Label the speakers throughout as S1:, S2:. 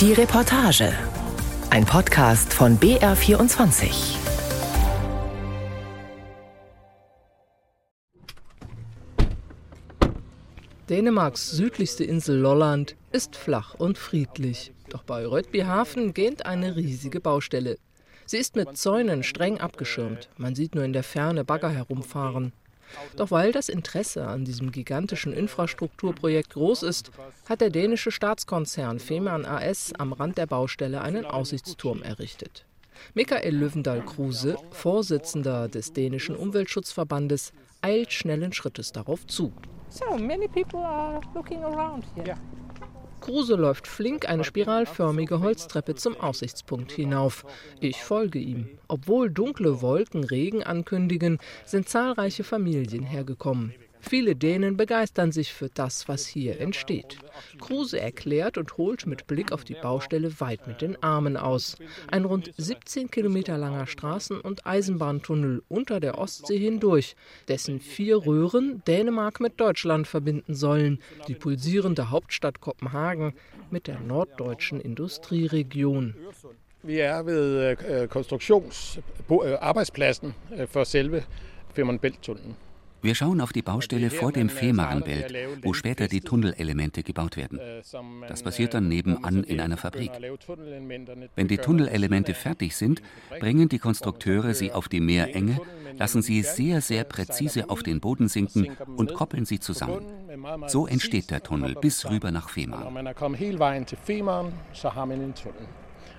S1: Die Reportage. Ein Podcast von BR24.
S2: Dänemarks südlichste Insel Lolland ist flach und friedlich. Doch bei Rødbyhafen gähnt eine riesige Baustelle. Sie ist mit Zäunen streng abgeschirmt. Man sieht nur in der Ferne Bagger herumfahren. Doch weil das Interesse an diesem gigantischen Infrastrukturprojekt groß ist, hat der dänische Staatskonzern Fehmarn AS am Rand der Baustelle einen Aussichtsturm errichtet. Michael Löwendahl-Kruse, Vorsitzender des dänischen Umweltschutzverbandes, eilt schnellen Schrittes darauf zu. So, many people are looking around here. Kruse läuft flink eine spiralförmige Holztreppe zum Aussichtspunkt hinauf. Ich folge ihm. Obwohl dunkle Wolken Regen ankündigen, sind zahlreiche Familien hergekommen. Viele Dänen begeistern sich für das, was hier entsteht. Kruse erklärt und holt mit Blick auf die Baustelle weit mit den Armen aus. Ein rund 17 Kilometer langer Straßen- und Eisenbahntunnel unter der Ostsee hindurch, dessen vier Röhren Dänemark mit Deutschland verbinden sollen, die pulsierende Hauptstadt Kopenhagen mit der norddeutschen Industrieregion.
S3: Vi er ved øh, konstruktionsarbejdspladsen øh, for selve Femern Bælt-tunnelen.
S4: Wir schauen auf die Baustelle vor dem Fehmarnbelt, wo später die Tunnelelemente gebaut werden. Das passiert dann nebenan in einer Fabrik. Wenn die Tunnelelemente fertig sind, bringen die Konstrukteure sie auf die Meerenge, lassen sie sehr, sehr präzise auf den Boden sinken und koppeln sie zusammen. So entsteht der Tunnel bis rüber nach Fehmarn.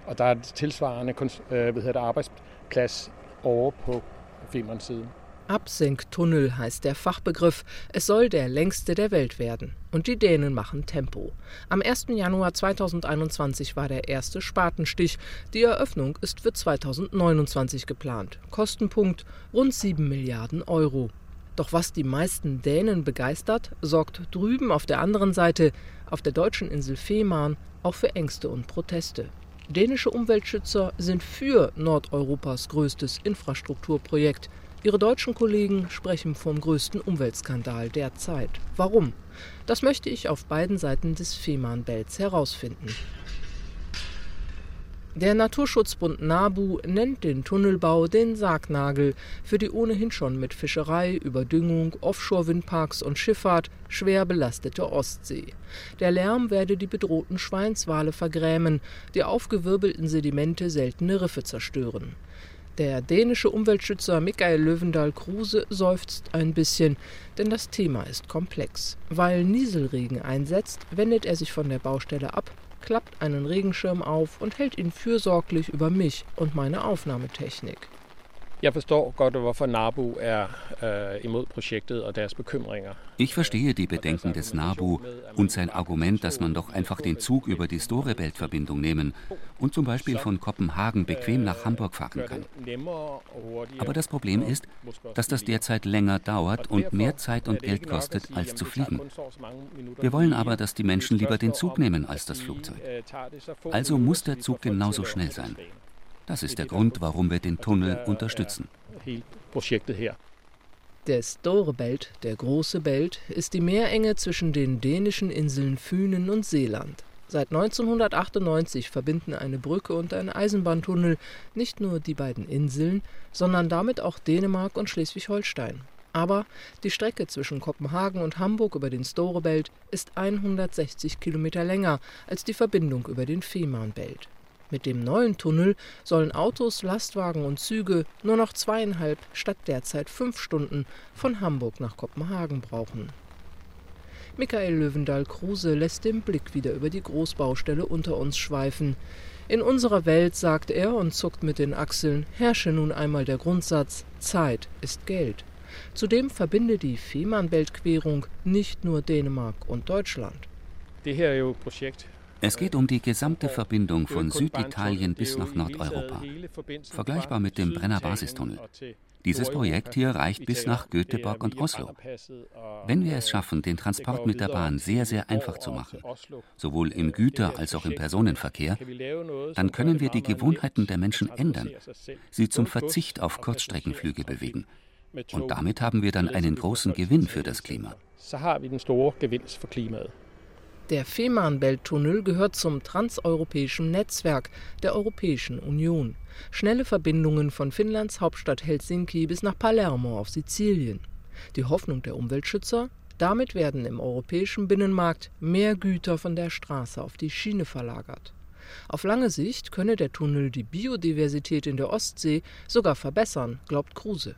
S3: Og der er tilsvarende øh, arbejdsplads over på Femern-siden.
S2: Absenktunnel heißt der Fachbegriff. Es soll der längste der Welt werden. Und die Dänen machen Tempo. Am 1. Januar 2021 war der erste Spatenstich. Die Eröffnung ist für 2029 geplant. Kostenpunkt rund 7 Milliarden Euro. Doch was die meisten Dänen begeistert, sorgt drüben auf der anderen Seite, auf der deutschen Insel Fehmarn, auch für Ängste und Proteste. Dänische Umweltschützer sind für Nordeuropas größtes Infrastrukturprojekt. Ihre deutschen Kollegen sprechen vom größten Umweltskandal der Zeit. Warum? Das möchte ich auf beiden Seiten des Fehmarnbelts herausfinden. Der Naturschutzbund NABU nennt den Tunnelbau den Sargnagel für die ohnehin schon mit Fischerei, Überdüngung, Offshore-Windparks und Schifffahrt schwer belastete Ostsee. Der Lärm werde die bedrohten Schweinswale vergrämen, die aufgewirbelten Sedimente seltene Riffe zerstören. Der dänische Umweltschützer Michael Löwendahl-Kruse seufzt ein bisschen, denn das Thema ist komplex. Weil Nieselregen einsetzt, wendet er sich von der Baustelle ab, klappt einen Regenschirm auf und hält ihn fürsorglich über mich und meine Aufnahmetechnik.
S3: Jeg forstår godt, hvorfor NABU er äh, imod projektet og deres bekymringer.
S4: Ich verstehe die Bedenken des NABU und sein Argument, dass man doch einfach den Zug über die Storebelt-Verbindung nehmen und zum Beispiel von Kopenhagen bequem nach Hamburg fahren kann. Aber das Problem ist, dass das derzeit länger dauert und mehr Zeit und Geld kostet, als zu fliegen. Wir wollen aber, dass die Menschen lieber den Zug nehmen als das Flugzeug. Also muss der Zug genauso schnell sein. Das ist der Grund, warum wir den Tunnel unterstützen.
S2: Der Storebelt, der große Belt, ist die Meerenge zwischen den dänischen Inseln Fünen und Seeland. Seit 1998 verbinden eine Brücke und ein Eisenbahntunnel nicht nur die beiden Inseln, sondern damit auch Dänemark und Schleswig-Holstein. Aber die Strecke zwischen Kopenhagen und Hamburg über den Storebelt ist 160 Kilometer länger als die Verbindung über den Fehmarnbelt. Mit dem neuen Tunnel sollen Autos, Lastwagen und Züge nur noch zweieinhalb statt derzeit fünf Stunden von Hamburg nach Kopenhagen brauchen. Michael Löwendahl-Kruse lässt den Blick wieder über die Großbaustelle unter uns schweifen. In unserer Welt, sagt er und zuckt mit den Achseln, herrsche nun einmal der Grundsatz Zeit ist Geld. Zudem verbinde die Fehmarnbeltquerung nicht nur Dänemark und Deutschland.
S3: Det her er jo projekt,
S4: es geht um die gesamte Verbindung von Süditalien bis nach Nordeuropa, vergleichbar mit dem Brenner Basistunnel. Dieses Projekt hier reicht bis nach Göteborg und Oslo. Wenn wir es schaffen, den Transport mit der Bahn sehr, sehr einfach zu machen, sowohl im Güter- als auch im Personenverkehr, dann können wir die Gewohnheiten der Menschen ändern, sie zum Verzicht auf Kurzstreckenflüge bewegen. Und damit haben wir dann einen großen Gewinn für das Klima.
S2: Der Fehmarnbelt-Tunnel gehört zum transeuropäischen Netzwerk der Europäischen Union. Schnelle Verbindungen von Finnlands Hauptstadt Helsinki bis nach Palermo auf Sizilien. Die Hoffnung der Umweltschützer? Damit werden im europäischen Binnenmarkt mehr Güter von der Straße auf die Schiene verlagert. Auf lange Sicht könne der Tunnel die Biodiversität in der Ostsee sogar verbessern, glaubt Kruse.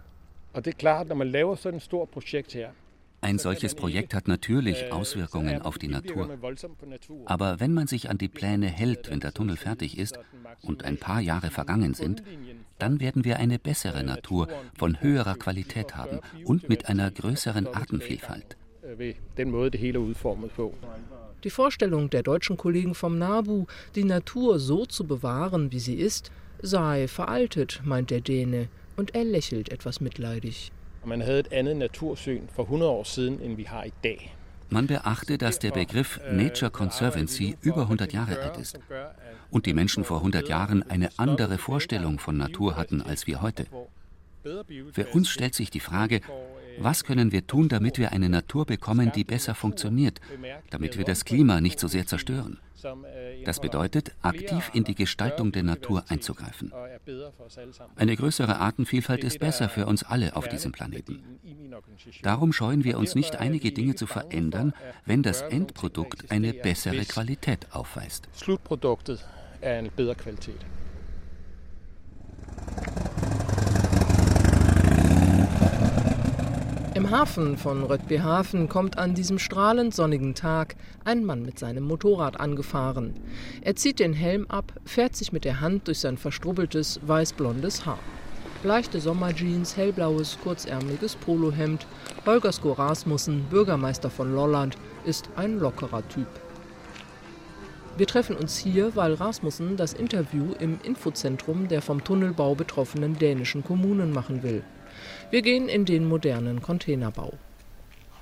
S3: Und det er klart, når man laver sådan et stort projekt her,
S4: ein solches Projekt hat natürlich Auswirkungen auf die Natur. Aber wenn man sich an die Pläne hält, wenn der Tunnel fertig ist und ein paar Jahre vergangen sind, dann werden wir eine bessere Natur von höherer Qualität haben und mit einer größeren Artenvielfalt.
S2: Die Vorstellung der deutschen Kollegen vom NABU, die Natur so zu bewahren, wie sie ist, sei veraltet, meint der Däne, und er lächelt etwas mitleidig.
S3: Man havde et andet natursyn for 100 år siden, end vi har i dag.
S4: Man beachte, dass der Begriff Nature Conservancy über 100 Jahre alt ist und die Menschen vor 100 Jahren eine andere Vorstellung von Natur hatten als wir heute. Für uns stellt sich die Frage, was können wir tun, damit wir eine Natur bekommen, die besser funktioniert, damit wir das Klima nicht so sehr zerstören? Das bedeutet, aktiv in die Gestaltung der Natur einzugreifen. Eine größere Artenvielfalt ist besser für uns alle auf diesem Planeten. Darum scheuen wir uns nicht, einige Dinge zu verändern, wenn das Endprodukt eine bessere Qualität aufweist.
S3: Slutproduktet eine.
S2: Im Hafen von Röttbyhafen kommt an diesem strahlend sonnigen Tag ein Mann mit seinem Motorrad angefahren. Er zieht den Helm ab, fährt sich mit der Hand durch sein verstrubbeltes, weißblondes Haar. Leichte Sommerjeans, hellblaues, kurzärmeliges Polohemd. Holger Sko Rasmussen, Bürgermeister von Lolland, ist ein lockerer Typ. Wir treffen uns hier, weil Rasmussen das Interview im Infozentrum der vom Tunnelbau betroffenen dänischen Kommunen machen will. Wir gehen in den modernen Containerbau.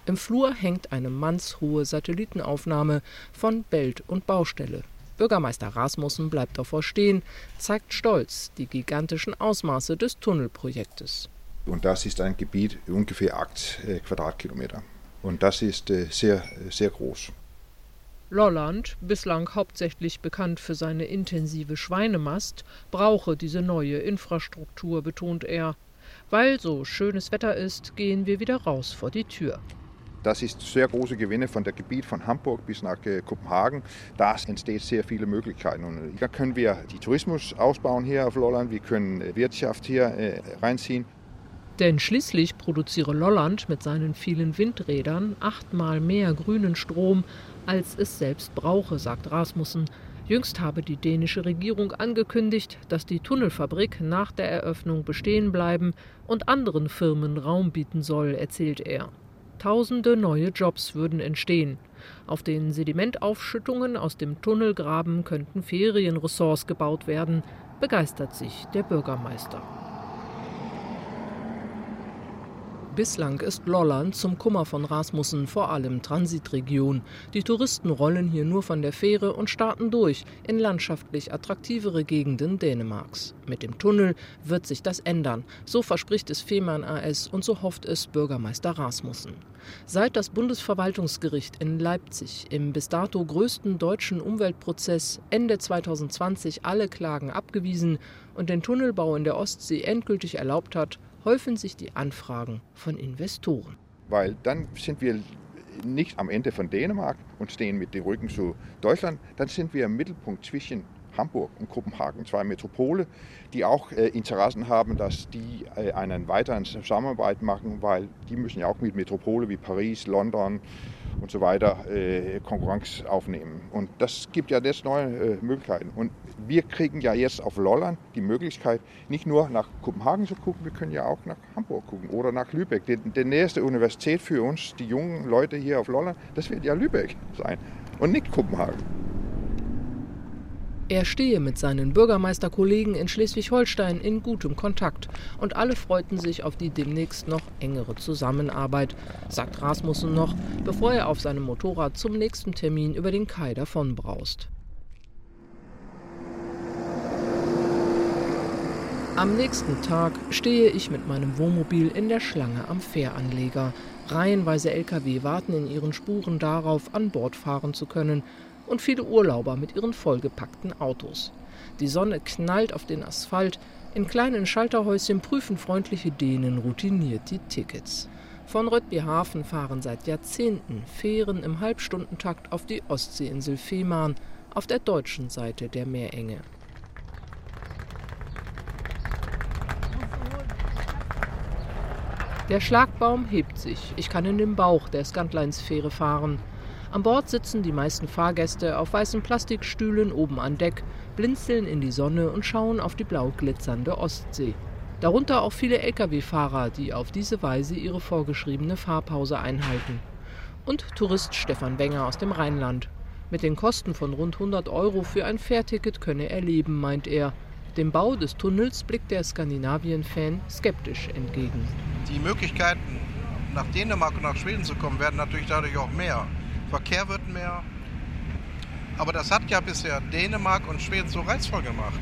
S2: Im Flur hängt eine mannshohe Satellitenaufnahme von Belt und Baustelle. Bürgermeister Rasmussen bleibt davor stehen, zeigt stolz die gigantischen Ausmaße des Tunnelprojektes.
S5: Und das ist ein Gebiet ungefähr 8 äh, Quadratkilometer. Und das ist äh, sehr, sehr groß.
S2: Lolland, bislang hauptsächlich bekannt für seine intensive Schweinemast, brauche diese neue Infrastruktur, betont er. Weil so schönes Wetter ist, gehen wir wieder raus vor die Tür.
S5: Das ist sehr große Gewinne von der Gebiet von Hamburg bis nach äh, Kopenhagen. Da entstehen sehr viele Möglichkeiten. Und da können wir die Tourismus ausbauen hier auf Lolland, wir können äh, Wirtschaft hier äh, reinziehen.
S2: Denn schließlich produziere Lolland mit seinen vielen Windrädern achtmal mehr grünen Strom, als es selbst brauche, sagt Rasmussen. Jüngst habe die dänische Regierung angekündigt, dass die Tunnelfabrik nach der Eröffnung bestehen bleiben und anderen Firmen Raum bieten soll, erzählt er. Tausende neue Jobs würden entstehen. Auf den Sedimentaufschüttungen aus dem Tunnelgraben könnten Ferienressorts gebaut werden, begeistert sich der Bürgermeister. Bislang ist Lolland zum Kummer von Rasmussen vor allem Transitregion. Die Touristen rollen hier nur von der Fähre und starten durch in landschaftlich attraktivere Gegenden Dänemarks. Mit dem Tunnel wird sich das ändern. So verspricht es Fehmarn AS und so hofft es Bürgermeister Rasmussen. Seit das Bundesverwaltungsgericht in Leipzig im bis dato größten deutschen Umweltprozess Ende 2020 alle Klagen abgewiesen und den Tunnelbau in der Ostsee endgültig erlaubt hat, häufen sich die Anfragen von Investoren.
S5: Weil dann sind wir nicht am Ende von Dänemark und stehen mit dem Rücken zu Deutschland, dann sind wir im Mittelpunkt zwischen Hamburg und Kopenhagen, zwei Metropole, die auch äh, Interessen haben, dass die äh, einen weiteren Zusammenarbeit machen, weil die müssen ja auch mit Metropole wie Paris, London, und so weiter äh, Konkurrenz aufnehmen. Und das gibt ja jetzt neue äh, Möglichkeiten. Und wir kriegen ja jetzt auf Lolland die Möglichkeit, nicht nur nach Kopenhagen zu gucken, wir können ja auch nach Hamburg gucken oder nach Lübeck. Die, die nächste Universität für uns, die jungen Leute hier auf Lolland, das wird ja Lübeck sein und nicht Kopenhagen.
S2: Er stehe mit seinen Bürgermeisterkollegen in Schleswig-Holstein in gutem Kontakt und alle freuten sich auf die demnächst noch engere Zusammenarbeit, sagt Rasmussen noch, bevor er auf seinem Motorrad zum nächsten Termin über den Kai davonbraust. Am nächsten Tag stehe ich mit meinem Wohnmobil in der Schlange am Fähranleger. Reihenweise Lkw warten in ihren Spuren darauf, an Bord fahren zu können, und viele Urlauber mit ihren vollgepackten Autos. Die Sonne knallt auf den Asphalt, in kleinen Schalterhäuschen prüfen freundliche Dänen routiniert die Tickets. Von Röttbyhafen fahren seit Jahrzehnten Fähren im Halbstundentakt auf die Ostseeinsel Fehmarn auf der deutschen Seite der Meerenge. Der Schlagbaum hebt sich. Ich kann in den Bauch der Scantlines-Fähre fahren. An Bord sitzen die meisten Fahrgäste auf weißen Plastikstühlen oben an Deck, blinzeln in die Sonne und schauen auf die blau glitzernde Ostsee. Darunter auch viele Lkw-Fahrer, die auf diese Weise ihre vorgeschriebene Fahrpause einhalten. Und Tourist Stefan Wenger aus dem Rheinland. Mit den Kosten von rund 100 Euro für ein Fährticket könne er leben, meint er. Dem Bau des Tunnels blickt der Skandinavien-Fan skeptisch entgegen.
S6: Die Möglichkeiten, nach Dänemark und nach Schweden zu kommen, werden natürlich dadurch auch mehr. Verkehr wird mehr. Aber das hat ja bisher Dänemark und Schweden so reizvoll gemacht,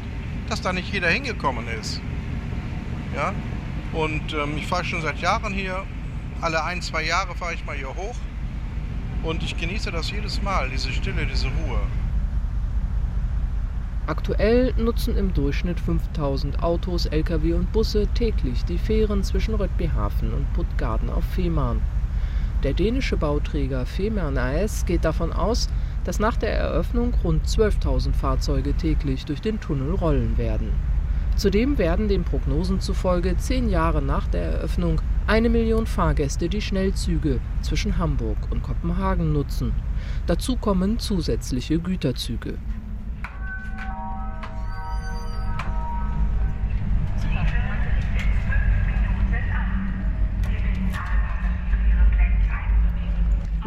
S6: dass da nicht jeder hingekommen ist. Ja? Und ähm, ich fahre schon seit Jahren hier. Alle ein, zwei Jahre fahre ich mal hier hoch. Und ich genieße das jedes Mal, diese Stille, diese Ruhe.
S2: Aktuell nutzen im Durchschnitt 5000 Autos, Lkw und Busse täglich die Fähren zwischen Rødbyhafen und Puttgarden auf Fehmarn. Der dänische Bauträger Fehmarn AS geht davon aus, dass nach der Eröffnung rund 12.000 Fahrzeuge täglich durch den Tunnel rollen werden. Zudem werden den Prognosen zufolge zehn Jahre nach der Eröffnung eine Million Fahrgäste die Schnellzüge zwischen Hamburg und Kopenhagen nutzen. Dazu kommen zusätzliche Güterzüge.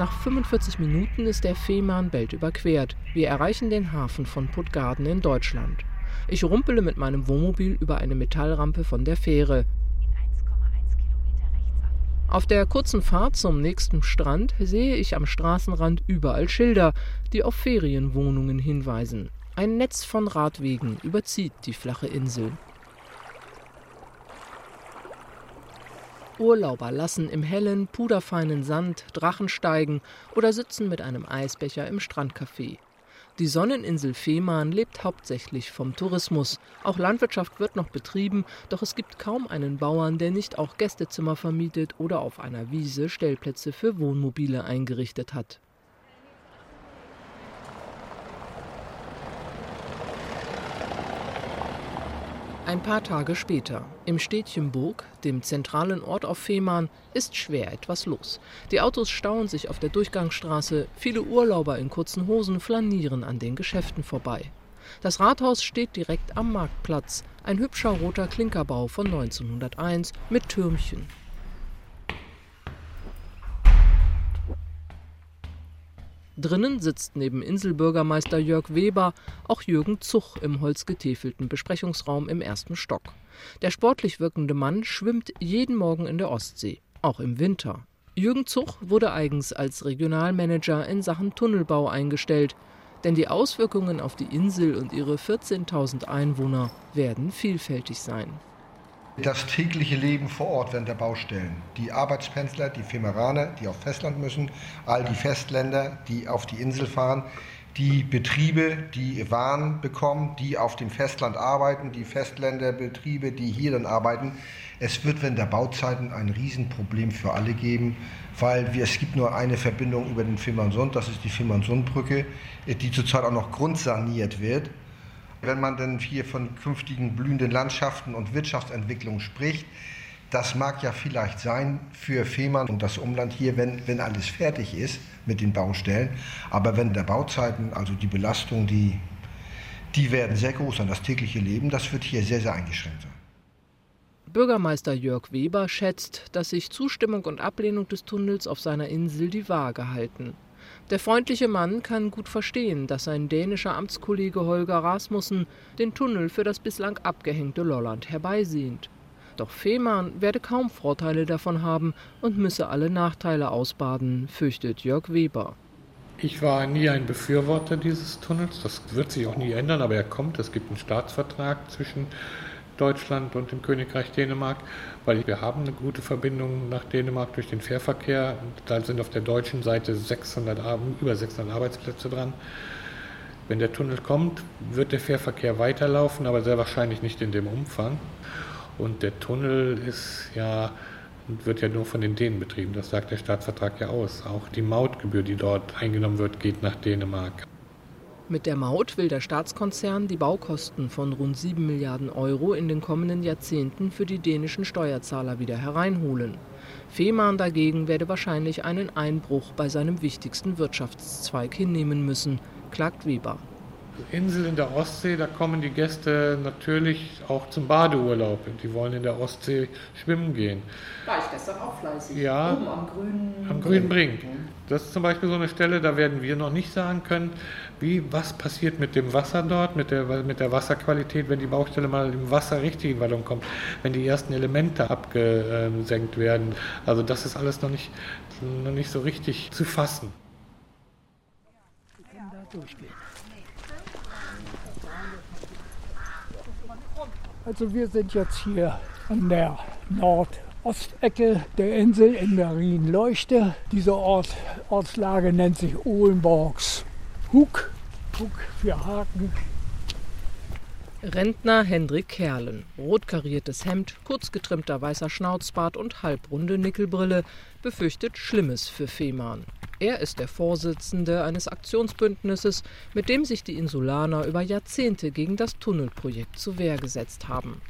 S2: Nach 45 Minuten ist der Fehmarnbelt überquert. Wir erreichen den Hafen von Puttgarden in Deutschland. Ich rumpele mit meinem Wohnmobil über eine Metallrampe von der Fähre. Auf der kurzen Fahrt zum nächsten Strand sehe ich am Straßenrand überall Schilder, die auf Ferienwohnungen hinweisen. Ein Netz von Radwegen überzieht die flache Insel. Urlauber lassen im hellen, puderfeinen Sand Drachen steigen oder sitzen mit einem Eisbecher im Strandcafé. Die Sonneninsel Fehmarn lebt hauptsächlich vom Tourismus. Auch Landwirtschaft wird noch betrieben, doch es gibt kaum einen Bauern, der nicht auch Gästezimmer vermietet oder auf einer Wiese Stellplätze für Wohnmobile eingerichtet hat. Ein paar Tage später, im Städtchen Burg, dem zentralen Ort auf Fehmarn, ist schwer etwas los. Die Autos stauen sich auf der Durchgangsstraße, viele Urlauber in kurzen Hosen flanieren an den Geschäften vorbei. Das Rathaus steht direkt am Marktplatz, ein hübscher roter Klinkerbau von 1901 mit Türmchen. Drinnen sitzt neben Inselbürgermeister Jörg Weber auch Jürgen Zuch im holzgetäfelten Besprechungsraum im ersten Stock. Der sportlich wirkende Mann schwimmt jeden Morgen in der Ostsee, auch im Winter. Jürgen Zuch wurde eigens als Regionalmanager in Sachen Tunnelbau eingestellt, denn die Auswirkungen auf die Insel und ihre 14.000 Einwohner werden vielfältig sein
S7: das tägliche Leben vor Ort während der Baustellen. Die Arbeitspendler, die Femeraner, die auf Festland müssen, all die Festländer, die auf die Insel fahren, die Betriebe, die Waren bekommen, die auf dem Festland arbeiten, die Festländerbetriebe, die hier dann arbeiten. Es wird während der Bauzeiten ein Riesenproblem für alle geben, weil wir, es gibt nur eine Verbindung über den Fehmarnsund, das ist die Fehmarnsundbrücke, die zurzeit auch noch grundsaniert wird. Wenn man dann hier von künftigen blühenden Landschaften und Wirtschaftsentwicklung spricht, das mag ja vielleicht sein für Fehmarn und das Umland hier, wenn, wenn alles fertig ist mit den Baustellen. Aber wenn der Bauzeiten, also die Belastung, die, die werden sehr groß sein. Das tägliche Leben, das wird hier sehr, sehr eingeschränkt sein.
S2: Bürgermeister Jörg Weber schätzt, dass sich Zustimmung und Ablehnung des Tunnels auf seiner Insel die Waage halten. Der freundliche Mann kann gut verstehen, dass sein dänischer Amtskollege Holger Rasmussen den Tunnel für das bislang abgehängte Lolland herbeisehnt. Doch Fehmarn werde kaum Vorteile davon haben und müsse alle Nachteile ausbaden, fürchtet Jörg Weber.
S8: Ich war nie ein Befürworter dieses Tunnels. Das wird sich auch nie ändern, aber er kommt. Es gibt einen Staatsvertrag zwischen Deutschland und dem Königreich Dänemark, weil wir haben eine gute Verbindung nach Dänemark durch den Fährverkehr. Da sind auf der deutschen Seite 600, über 600 Arbeitsplätze dran. Wenn der Tunnel kommt, wird der Fährverkehr weiterlaufen, aber sehr wahrscheinlich nicht in dem Umfang. Und der Tunnel ist ja, wird ja nur von den Dänen betrieben. Das sagt der Staatsvertrag ja aus. Auch die Mautgebühr, die dort eingenommen wird, geht nach Dänemark.
S2: Mit der Maut will der Staatskonzern die Baukosten von rund 7 Milliarden Euro in den kommenden Jahrzehnten für die dänischen Steuerzahler wieder hereinholen. Fehmarn dagegen werde wahrscheinlich einen Einbruch bei seinem wichtigsten Wirtschaftszweig hinnehmen müssen, klagt Weber.
S8: Insel in der Ostsee, da kommen die Gäste natürlich auch zum Badeurlaub. Die wollen in der Ostsee schwimmen gehen.
S2: War ich gestern auch fleißig.
S8: Ja, Oben am grünen, am grünen Brink. Das ist zum Beispiel so eine Stelle, da werden wir noch nicht sagen können, wie, was passiert mit dem Wasser dort, mit der, mit der Wasserqualität, wenn die Baustelle mal im Wasser richtig in Wallung kommt, wenn die ersten Elemente abgesenkt werden. Also das ist alles noch nicht, noch nicht so richtig zu fassen. Wir können da durchgehen.
S9: Also wir sind jetzt hier an der Nordostecke der Insel in Marienleuchte. Diese Ort, Ortslage nennt sich Ohlenborgs Hug. Hug für Haken.
S2: Rentner Hendrik Kerlen. Rot kariertes Hemd, kurz getrimmter weißer Schnauzbart und halbrunde Nickelbrille befürchtet Schlimmes für Fehmarn. Er ist der Vorsitzende eines Aktionsbündnisses, mit dem sich die Insulaner über Jahrzehnte gegen das Tunnelprojekt zur Wehr gesetzt haben.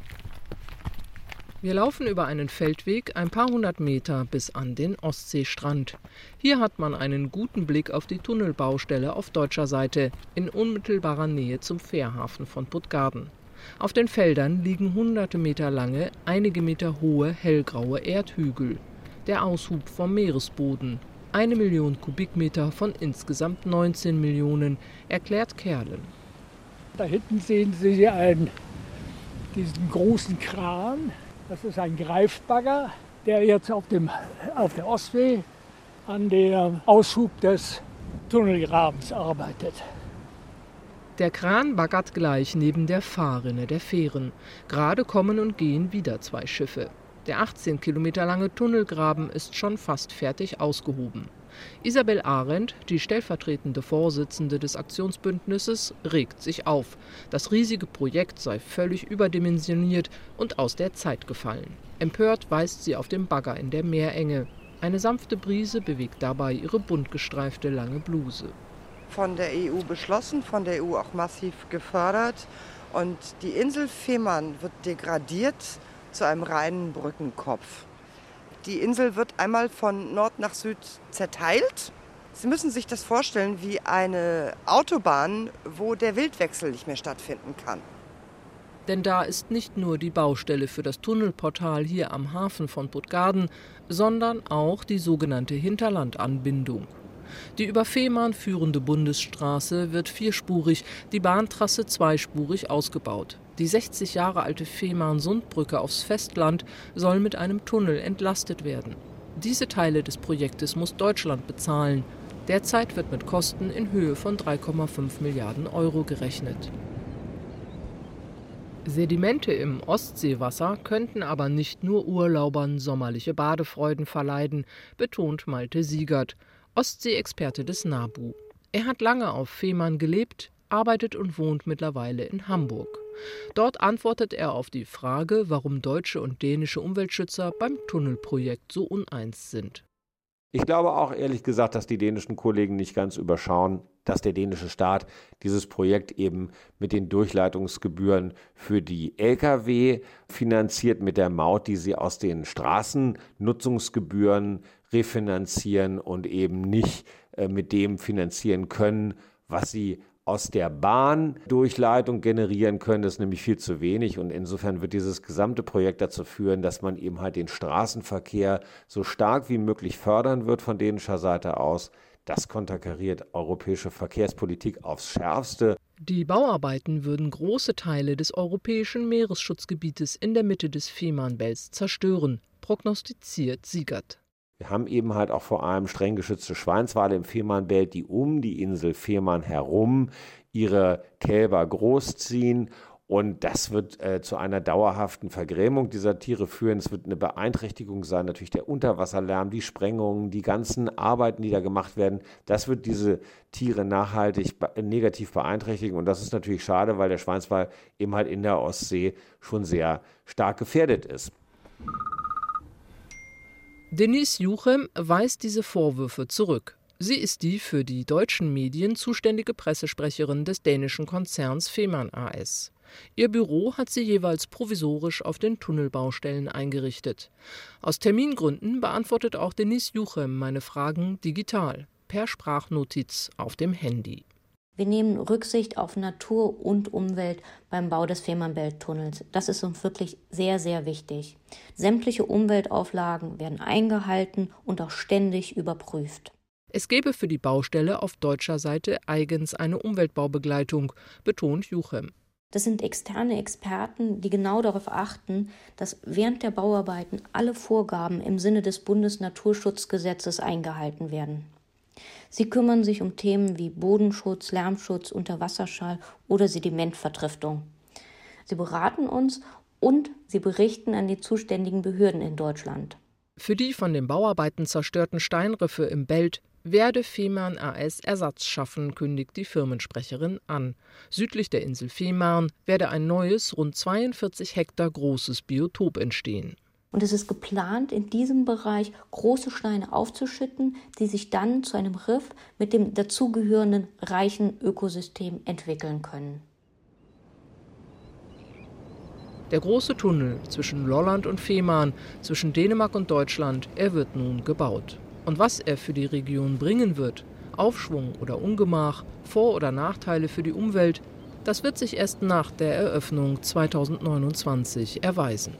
S2: Wir laufen über einen Feldweg ein paar hundert Meter bis an den Ostseestrand. Hier hat man einen guten Blick auf die Tunnelbaustelle auf deutscher Seite in unmittelbarer Nähe zum Fährhafen von Puttgarden. Auf den Feldern liegen hunderte Meter lange, einige Meter hohe, hellgraue Erdhügel. Der Aushub vom Meeresboden eine Million Kubikmeter von insgesamt 19 Millionen, erklärt Kerlen.
S9: Da hinten sehen Sie einen, diesen großen Kran. Das ist ein Greifbagger, der jetzt auf, dem, auf der Ostsee an dem Aushub des Tunnelgrabens arbeitet.
S2: Der Kran baggert gleich neben der Fahrrinne der Fähren. Gerade kommen und gehen wieder zwei Schiffe. Der 18 Kilometer lange Tunnelgraben ist schon fast fertig ausgehoben. Isabel Arendt, die stellvertretende Vorsitzende des Aktionsbündnisses, regt sich auf. Das riesige Projekt sei völlig überdimensioniert und aus der Zeit gefallen. Empört weist sie auf den Bagger in der Meerenge. Eine sanfte Brise bewegt dabei ihre bunt gestreifte lange Bluse.
S10: Von der EU beschlossen, von der EU auch massiv gefördert. Und die Insel Fehmarn wird degradiert zu einem reinen Brückenkopf. Die Insel wird einmal von Nord nach Süd zerteilt. Sie müssen sich das vorstellen wie eine Autobahn, wo der Wildwechsel nicht mehr stattfinden kann.
S2: Denn da ist nicht nur die Baustelle für das Tunnelportal hier am Hafen von Puttgarden, sondern auch die sogenannte Hinterlandanbindung. Die über Fehmarn führende Bundesstraße wird vierspurig, die Bahntrasse zweispurig ausgebaut. Die 60 Jahre alte Fehmarn-Sundbrücke aufs Festland soll mit einem Tunnel entlastet werden. Diese Teile des Projektes muss Deutschland bezahlen. Derzeit wird mit Kosten in Höhe von 3,5 Milliarden Euro gerechnet. Sedimente im Ostseewasser könnten aber nicht nur Urlaubern sommerliche Badefreuden verleiden, betont Malte Siegert, Ostsee-Experte des NABU. Er hat lange auf Fehmarn gelebt, arbeitet und wohnt mittlerweile in Hamburg. Dort antwortet er auf die Frage, warum deutsche und dänische Umweltschützer beim Tunnelprojekt so uneins sind.
S11: Ich glaube auch ehrlich gesagt, dass die dänischen Kollegen nicht ganz überschauen, dass der dänische Staat dieses Projekt eben mit den Durchleitungsgebühren für die Lkw finanziert, mit der Maut, die sie aus den Straßennutzungsgebühren refinanzieren und eben nicht äh, mit dem finanzieren können, was sie aus der Bahndurchleitung generieren können, das ist nämlich viel zu wenig. Und insofern wird dieses gesamte Projekt dazu führen, dass man eben halt den Straßenverkehr so stark wie möglich fördern wird von dänischer Seite aus. Das konterkariert europäische Verkehrspolitik aufs Schärfste.
S2: Die Bauarbeiten würden große Teile des europäischen Meeresschutzgebietes in der Mitte des Fehmarnbelts zerstören, prognostiziert Siegert.
S11: Wir haben eben halt auch vor allem streng geschützte Schweinswale im Fehmarnbelt, die um die Insel Fehmarn herum ihre Kälber großziehen Und das wird äh, zu einer dauerhaften Vergrämung dieser Tiere führen. Es wird eine Beeinträchtigung sein, natürlich der Unterwasserlärm, die Sprengungen, die ganzen Arbeiten, die da gemacht werden. Das wird diese Tiere nachhaltig negativ beeinträchtigen. Und das ist natürlich schade, weil der Schweinswal eben halt in der Ostsee schon sehr stark gefährdet ist.
S2: Denise Juchem weist diese Vorwürfe zurück. Sie ist die für die deutschen Medien zuständige Pressesprecherin des dänischen Konzerns Fehmarn AS. Ihr Büro hat sie jeweils provisorisch auf den Tunnelbaustellen eingerichtet. Aus Termingründen beantwortet auch Denise Juchem meine Fragen digital, per Sprachnotiz auf dem Handy.
S12: Wir nehmen Rücksicht auf Natur und Umwelt beim Bau des Fehmarnbelt-Tunnels. Das ist uns wirklich sehr, sehr wichtig. Sämtliche Umweltauflagen werden eingehalten und auch ständig überprüft.
S2: Es gebe für die Baustelle auf deutscher Seite eigens eine Umweltbaubegleitung, betont Juchem.
S12: Das sind externe Experten, die genau darauf achten, dass während der Bauarbeiten alle Vorgaben im Sinne des Bundesnaturschutzgesetzes eingehalten werden. Sie kümmern sich um Themen wie Bodenschutz, Lärmschutz, Unterwasserschall oder Sedimentvertriftung. Sie beraten uns und sie berichten an die zuständigen Behörden in Deutschland.
S2: Für die von den Bauarbeiten zerstörten Steinriffe im Belt werde Fehmarn AS Ersatz schaffen, kündigt die Firmensprecherin an. Südlich der Insel Fehmarn werde ein neues, rund 42 Hektar großes Biotop entstehen.
S12: Und es ist geplant, in diesem Bereich große Steine aufzuschütten, die sich dann zu einem Riff mit dem dazugehörenden reichen Ökosystem entwickeln können.
S2: Der große Tunnel zwischen Lolland und Fehmarn, zwischen Dänemark und Deutschland, er wird nun gebaut. Und was er für die Region bringen wird, Aufschwung oder Ungemach, Vor- oder Nachteile für die Umwelt, das wird sich erst nach der Eröffnung 2029 erweisen.